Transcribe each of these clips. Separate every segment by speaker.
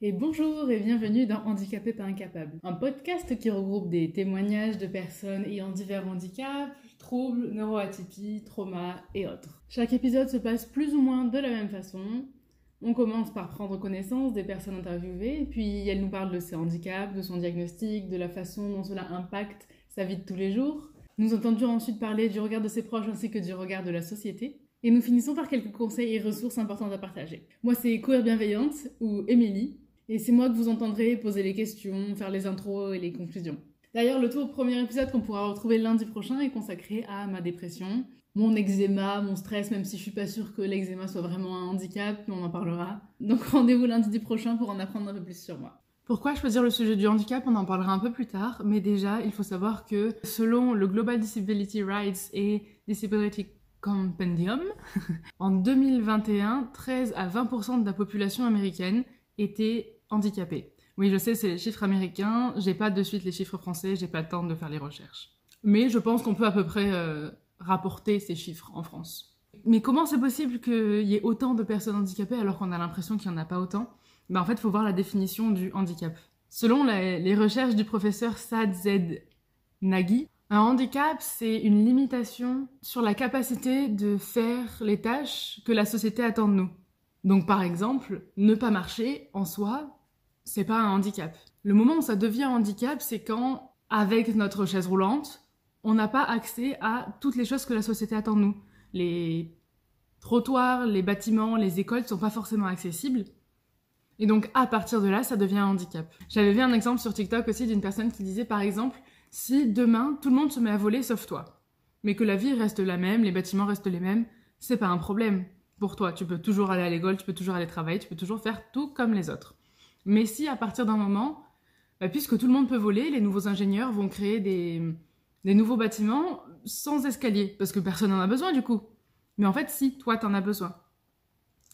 Speaker 1: Et bonjour et bienvenue dans Handicapé pas incapable, un podcast qui regroupe des témoignages de personnes ayant divers handicaps, troubles, neuroatypies, traumas et autres. Chaque épisode se passe plus ou moins de la même façon. On commence par prendre connaissance des personnes interviewées, puis elles nous parlent de ses handicaps, de son diagnostic, de la façon dont cela impacte sa vie de tous les jours. Nous entendions ensuite parler du regard de ses proches ainsi que du regard de la société. Et nous finissons par quelques conseils et ressources importantes à partager. Moi, c'est Queer Bienveillante, ou Émilie, et c'est moi que vous entendrez poser les questions, faire les intros et les conclusions. D'ailleurs, le tout premier épisode qu'on pourra retrouver lundi prochain est consacré à ma dépression, mon eczéma, mon stress, même si je suis pas sûre que l'eczéma soit vraiment un handicap, mais on en parlera. Donc rendez-vous lundi prochain pour en apprendre un peu plus sur moi. Pourquoi choisir le sujet du handicap? On en parlera un peu plus tard, mais déjà, il faut savoir que selon le Global Disability Rights et Disability Compendium, en 2021, 13 à 20% de la population américaine était handicapés. Oui, je sais, c'est les chiffres américains. J'ai pas de suite les chiffres français. J'ai pas le temps de faire les recherches. Mais je pense qu'on peut à peu près euh, rapporter ces chiffres en France. Mais comment c'est possible qu'il y ait autant de personnes handicapées alors qu'on a l'impression qu'il n'y en a pas autant? Ben, En fait, il faut voir la définition du handicap. Selon les recherches du professeur Saad Z. Nagui, un handicap, c'est une limitation sur la capacité de faire les tâches que la société attend de nous. Donc par exemple, ne pas marcher en soi, c'est pas un handicap. Le moment où ça devient un handicap, c'est quand, avec notre chaise roulante, on n'a pas accès à toutes les choses que la société attend de nous. Les trottoirs, les bâtiments, les écoles ne sont pas forcément accessibles. Et donc, à partir de là, ça devient un handicap. J'avais vu un exemple sur TikTok aussi d'une personne qui disait, par exemple, si demain, tout le monde se met à voler sauf toi, mais que la vie reste la même, les bâtiments restent les mêmes, c'est pas un problème pour toi. Tu peux toujours aller à l'école, tu peux toujours aller travailler, tu peux toujours faire tout comme les autres. Mais si à partir d'un moment, bah, puisque tout le monde peut voler, les nouveaux ingénieurs vont créer des, nouveaux bâtiments sans escalier, parce que personne n'en a besoin du coup. Mais en fait, si, toi, t'en as besoin.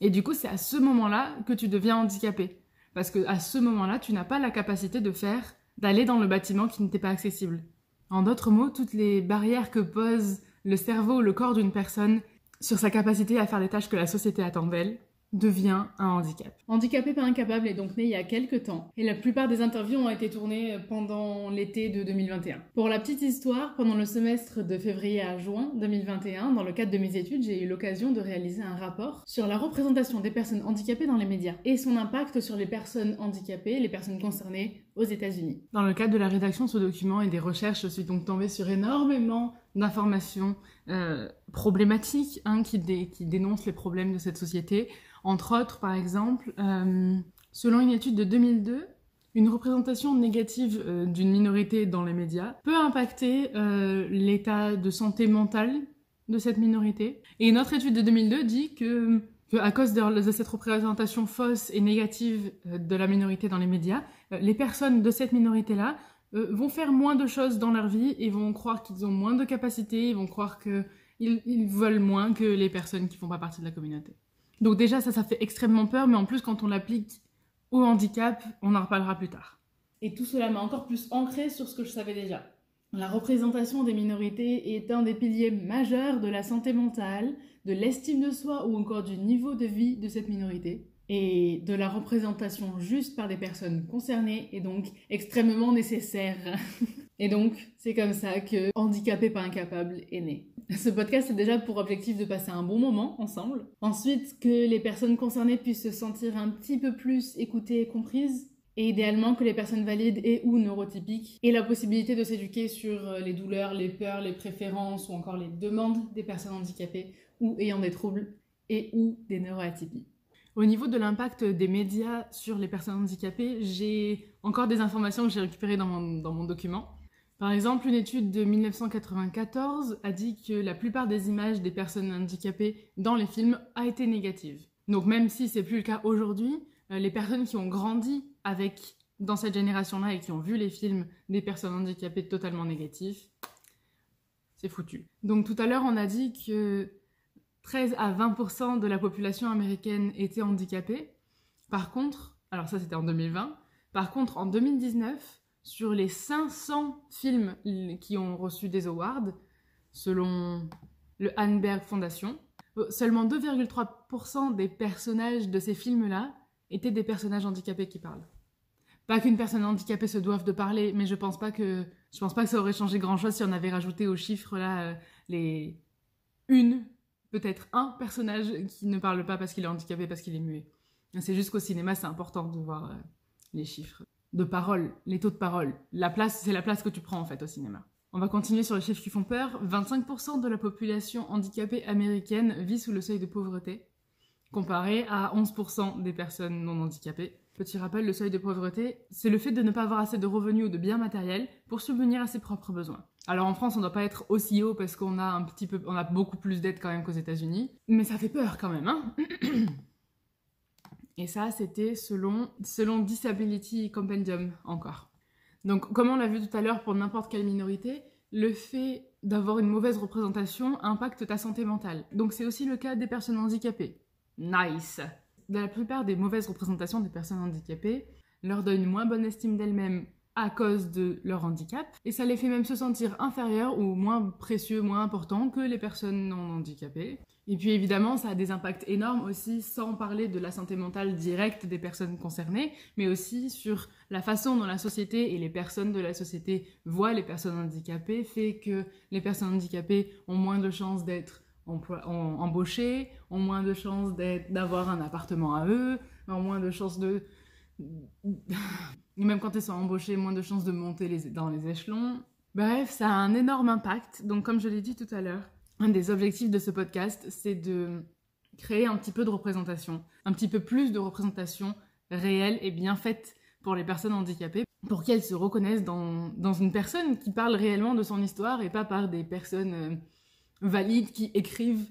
Speaker 1: Et du coup, c'est à ce moment-là que tu deviens handicapé. Parce que à ce moment-là, tu n'as pas la capacité de faire, d'aller dans le bâtiment qui n'était pas accessible. En d'autres mots, toutes les barrières que pose le cerveau le corps d'une personne sur sa capacité à faire les tâches que la société attend d'elle, devient un handicap. Handicapé par incapable est donc né il y a quelques temps et la plupart des interviews ont été tournées pendant l'été de 2021. Pour la petite histoire, pendant le semestre de février à juin 2021, dans le cadre de mes études, j'ai eu l'occasion de réaliser un rapport sur la représentation des personnes handicapées dans les médias et son impact sur les personnes handicapées, les personnes concernées aux États-Unis. Dans le cadre de la rédaction de ce document et des recherches, je suis donc tombée sur énormément d'informations euh, problématiques hein, qui, qui dénoncent les problèmes de cette société entre autres, par exemple, euh, selon une étude de 2002, une représentation négative euh, d'une minorité dans les médias peut impacter euh, l'état de santé mentale de cette minorité. Et une autre étude de 2002 dit que, à cause de, cette représentation fausse et négative de la minorité dans les médias, les personnes de cette minorité-là vont faire moins de choses dans leur vie et vont croire qu'ils ont moins de capacités, ils vont croire qu'ils ils veulent moins que les personnes qui font pas partie de la communauté. Donc déjà, ça, ça fait extrêmement peur, mais en plus, quand on l'applique au handicap, on en reparlera plus tard. Et tout cela m'a encore plus ancré sur ce que je savais déjà. La représentation des minorités est un des piliers majeurs de la santé mentale, de l'estime de soi ou encore du niveau de vie de cette minorité. Et de la représentation juste par des personnes concernées est donc extrêmement nécessaire. Et donc, c'est comme ça que Handicapé pas incapable est né. Ce podcast a déjà pour objectif de passer un bon moment ensemble. Ensuite, que les personnes concernées puissent se sentir un petit peu plus écoutées et comprises. Et idéalement que les personnes valides et ou neurotypiques aient la possibilité de s'éduquer sur euh, les douleurs, les peurs, les préférences ou encore les demandes des personnes handicapées ou ayant des troubles et ou des neuroatypies. Au niveau de l'impact des médias sur les personnes handicapées, j'ai encore des informations que j'ai récupérées dans mon document. Par exemple, une étude de 1994 a dit que la plupart des images des personnes handicapées dans les films a été négative. Donc même si c'est plus le cas aujourd'hui, euh, les personnes qui ont grandi avec dans cette génération-là et qui ont vu les films des personnes handicapées totalement négatifs, c'est foutu. Donc tout à l'heure, on a dit que 13 à 20% de la population américaine était handicapée. Par contre, alors ça c'était en 2020, par contre en 2019, sur les 500 films qui ont reçu des awards, selon le Hanberg Foundation, euh, seulement 2,3% des personnages de ces films-là étaient des personnages handicapés qui parlent. Pas qu'une personne handicapée se doive de parler, mais je pense pas que je pense pas que ça aurait changé grand chose si on avait rajouté aux chiffres là euh, les une, peut-être un personnage qui ne parle pas parce qu'il est handicapé, parce qu'il est muet. C'est juste qu'au cinéma, c'est important de voir euh, les chiffres de parole, les taux de parole. La place, c'est la place que tu prends en fait au cinéma. On va continuer sur les chiffres qui font peur. 25% de la population handicapée américaine vit sous le seuil de pauvreté, comparé à 11% des personnes non handicapées. Petit rappel, le seuil de pauvreté, c'est le fait de ne pas avoir assez de revenus ou de biens matériels pour subvenir à ses propres besoins. Alors en France, on ne doit pas être aussi haut parce qu'on a beaucoup plus d'aides quand même qu'aux États-Unis, mais ça fait peur quand même, hein Et ça, c'était selon, Disability Compendium encore. Donc, comme on l'a vu tout à l'heure pour n'importe quelle minorité, le fait d'avoir une mauvaise représentation impacte ta santé mentale. Donc, c'est aussi le cas des personnes handicapées. Nice La plupart des mauvaises représentations des personnes handicapées leur donnent une moins bonne estime d'elles-mêmes à cause de leur handicap, et ça les fait même se sentir inférieurs ou moins précieux, moins importants que les personnes non handicapées. Et puis évidemment, ça a des impacts énormes aussi, sans parler de la santé mentale directe des personnes concernées, mais aussi sur la façon dont la société et les personnes de la société voient les personnes handicapées, fait que les personnes handicapées ont moins de chances d'être embauchées, ont moins de chances d'avoir un appartement à eux, ont moins de chances de... Même quand elles sont embauchées, moins de chances de monter dans les échelons. Bref, ça a un énorme impact. Donc comme je l'ai dit tout à l'heure, un des objectifs de ce podcast, c'est de créer un petit peu de représentation, un petit peu plus de représentation réelle et bien faite pour les personnes handicapées, pour qu'elles se reconnaissent dans, dans, une personne qui parle réellement de son histoire et pas par des personnes euh, valides qui écrivent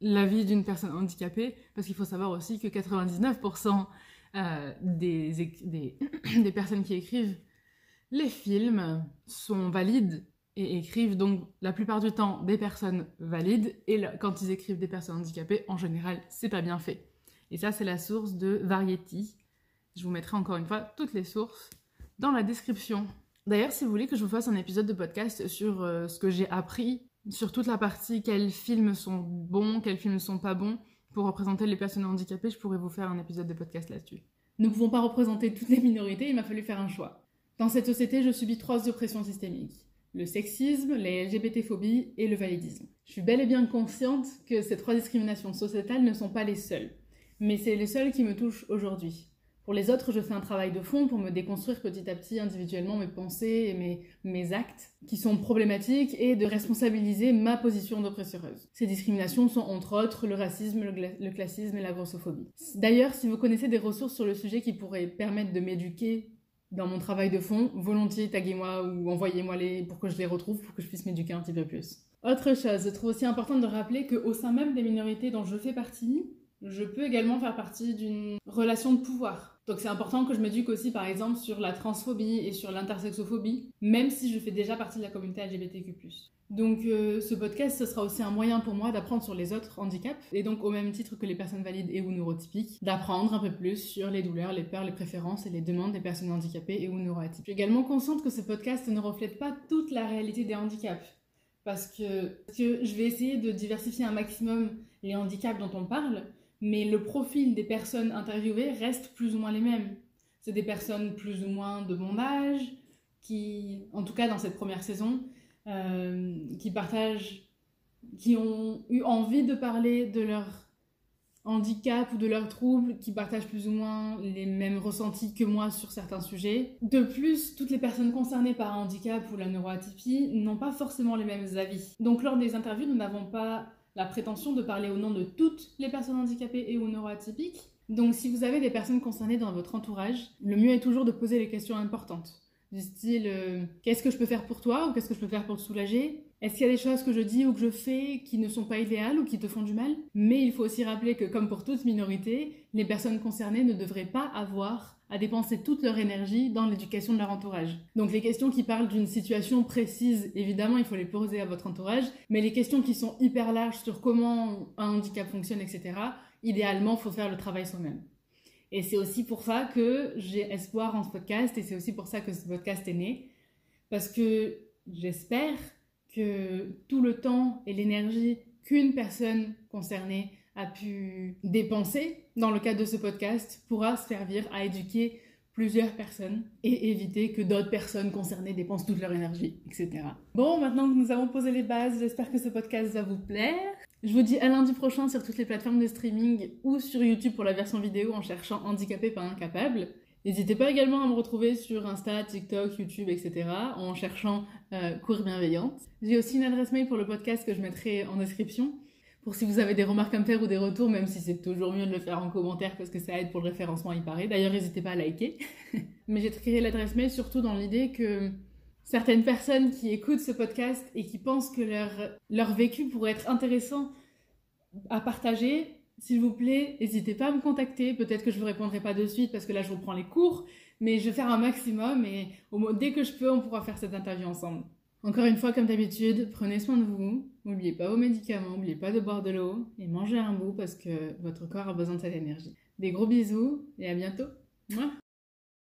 Speaker 1: la vie d'une personne handicapée, parce qu'il faut savoir aussi que 99% euh, des, personnes qui écrivent les films sont valides et écrivent donc la plupart du temps des personnes valides et quand ils écrivent des personnes handicapées, en général, c'est pas bien fait. Et ça, c'est la source de Variety. Je vous mettrai encore une fois toutes les sources dans la description. D'ailleurs, si vous voulez que je vous fasse un épisode de podcast sur euh, ce que j'ai appris, sur toute la partie quels films sont bons, quels films ne sont pas bons, pour représenter les personnes handicapées, je pourrais vous faire un épisode de podcast là-dessus. Nous ne pouvons pas représenter toutes les minorités, il m'a fallu faire un choix. Dans cette société, je subis trois oppressions systémiques le sexisme, les LGBT-phobies et le validisme. Je suis bel et bien consciente que ces trois discriminations sociétales ne sont pas les seules, mais c'est les seules qui me touchent aujourd'hui. Pour les autres, je fais un travail de fond pour me déconstruire petit à petit individuellement mes pensées et mes, mes actes qui sont problématiques et de responsabiliser ma position d'oppresseuse. Ces discriminations sont entre autres le racisme, le, le classisme et la grossophobie. D'ailleurs, si vous connaissez des ressources sur le sujet qui pourraient permettre de m'éduquer dans mon travail de fond, volontiers taguez-moi ou envoyez-moi les pour que je les retrouve, pour que je puisse m'éduquer un petit peu plus. Autre chose, je trouve aussi important de rappeler qu'au sein même des minorités dont je fais partie, je peux également faire partie d'une relation de pouvoir. Donc c'est important que je m'éduque aussi par exemple sur la transphobie et sur l'intersexophobie, même si je fais déjà partie de la communauté LGBTQ+. Donc euh, ce podcast, ce sera aussi un moyen pour moi d'apprendre sur les autres handicaps, et donc au même titre que les personnes valides et ou neurotypiques, d'apprendre un peu plus sur les douleurs, les peurs, les préférences et les demandes des personnes handicapées et ou neuroatypiques. Je suis également consciente que ce podcast ne reflète pas toute la réalité des handicaps, parce que, parce que je vais essayer de diversifier un maximum les handicaps dont on parle, mais le profil des personnes interviewées reste plus ou moins les mêmes. C'est des personnes plus ou moins de mon âge, qui, en tout cas dans cette première saison, euh, qui partagent, qui ont eu envie de parler de leur handicap ou de leurs troubles, qui partagent plus ou moins les mêmes ressentis que moi sur certains sujets. De plus, toutes les personnes concernées par un handicap ou la neuroatypie n'ont pas forcément les mêmes avis. Donc lors des interviews, nous n'avons pas la prétention de parler au nom de toutes les personnes handicapées et ou neuroatypiques. Donc si vous avez des personnes concernées dans votre entourage, le mieux est toujours de poser les questions importantes du style euh, qu'est-ce que je peux faire pour toi ou qu'est-ce que je peux faire pour te soulager? Est-ce qu'il y a des choses que je dis ou que je fais qui ne sont pas idéales ou qui te font du mal? Mais il faut aussi rappeler que comme pour toute minorité, les personnes concernées ne devraient pas avoir à dépenser toute leur énergie dans l'éducation de leur entourage. Donc les questions qui parlent d'une situation précise, évidemment, il faut les poser à votre entourage, mais les questions qui sont hyper larges sur comment un handicap fonctionne, etc., idéalement, il faut faire le travail soi-même. Et c'est aussi pour ça que j'ai espoir en ce podcast et c'est aussi pour ça que ce podcast est né. Parce que j'espère que tout le temps et l'énergie qu'une personne concernée a pu dépenser dans le cadre de ce podcast pourra servir à éduquer plusieurs personnes et éviter que d'autres personnes concernées dépensent toute leur énergie, etc. Bon, maintenant que nous avons posé les bases, j'espère que ce podcast va vous plaire. Je vous dis à lundi prochain sur toutes les plateformes de streaming ou sur YouTube pour la version vidéo en cherchant handicapé pas incapable. N'hésitez pas également à me retrouver sur Insta, TikTok, YouTube, etc. en cherchant euh, Cours Bienveillante. J'ai aussi une adresse mail pour le podcast que je mettrai en description pour si vous avez des remarques à me faire ou des retours, même si c'est toujours mieux de le faire en commentaire parce que ça aide pour le référencement, il paraît. D'ailleurs, n'hésitez pas à liker. Mais j'ai créé l'adresse mail surtout dans l'idée que certaines personnes qui écoutent ce podcast et qui pensent que leur, leur vécu pourrait être intéressant à partager, s'il vous plaît, n'hésitez pas à me contacter. Peut-être que je ne vous répondrai pas de suite parce que là, je reprends les cours, mais je vais faire un maximum et dès que je peux, on pourra faire cette interview ensemble. Encore une fois, comme d'habitude, prenez soin de vous, n'oubliez pas vos médicaments, n'oubliez pas de boire de l'eau et mangez un bout parce que votre corps a besoin de cette énergie. Des gros bisous et à bientôt.